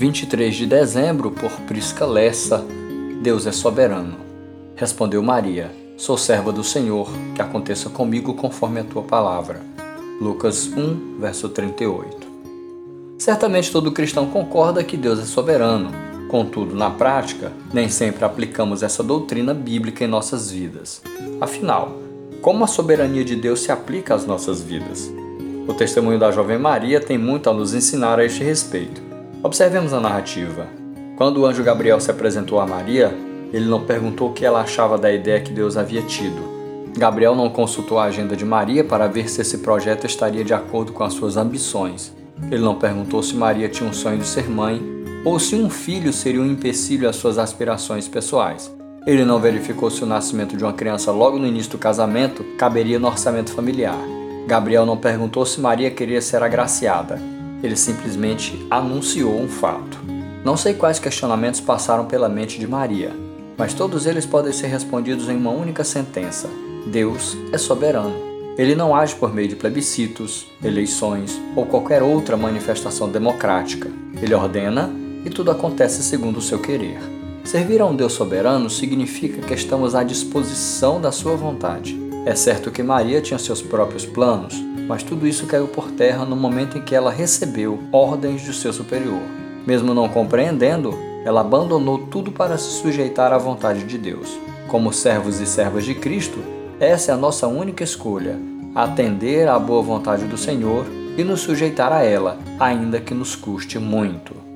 23 de dezembro, por Prisca Lessa, Deus é soberano. Respondeu Maria: Sou serva do Senhor, que aconteça comigo conforme a tua palavra. Lucas 1, verso 38. Certamente todo cristão concorda que Deus é soberano, contudo, na prática, nem sempre aplicamos essa doutrina bíblica em nossas vidas. Afinal, como a soberania de Deus se aplica às nossas vidas? O testemunho da jovem Maria tem muito a nos ensinar a este respeito. Observemos a narrativa. Quando o anjo Gabriel se apresentou a Maria, ele não perguntou o que ela achava da ideia que Deus havia tido. Gabriel não consultou a agenda de Maria para ver se esse projeto estaria de acordo com as suas ambições. Ele não perguntou se Maria tinha um sonho de ser mãe ou se um filho seria um empecilho às suas aspirações pessoais. Ele não verificou se o nascimento de uma criança logo no início do casamento caberia no orçamento familiar. Gabriel não perguntou se Maria queria ser agraciada. Ele simplesmente anunciou um fato. Não sei quais questionamentos passaram pela mente de Maria, mas todos eles podem ser respondidos em uma única sentença: Deus é soberano. Ele não age por meio de plebiscitos, eleições ou qualquer outra manifestação democrática. Ele ordena e tudo acontece segundo o seu querer. Servir a um Deus soberano significa que estamos à disposição da sua vontade. É certo que Maria tinha seus próprios planos, mas tudo isso caiu por terra no momento em que ela recebeu ordens do seu superior. Mesmo não compreendendo, ela abandonou tudo para se sujeitar à vontade de Deus. Como servos e servas de Cristo, essa é a nossa única escolha: atender à boa vontade do Senhor e nos sujeitar a ela, ainda que nos custe muito.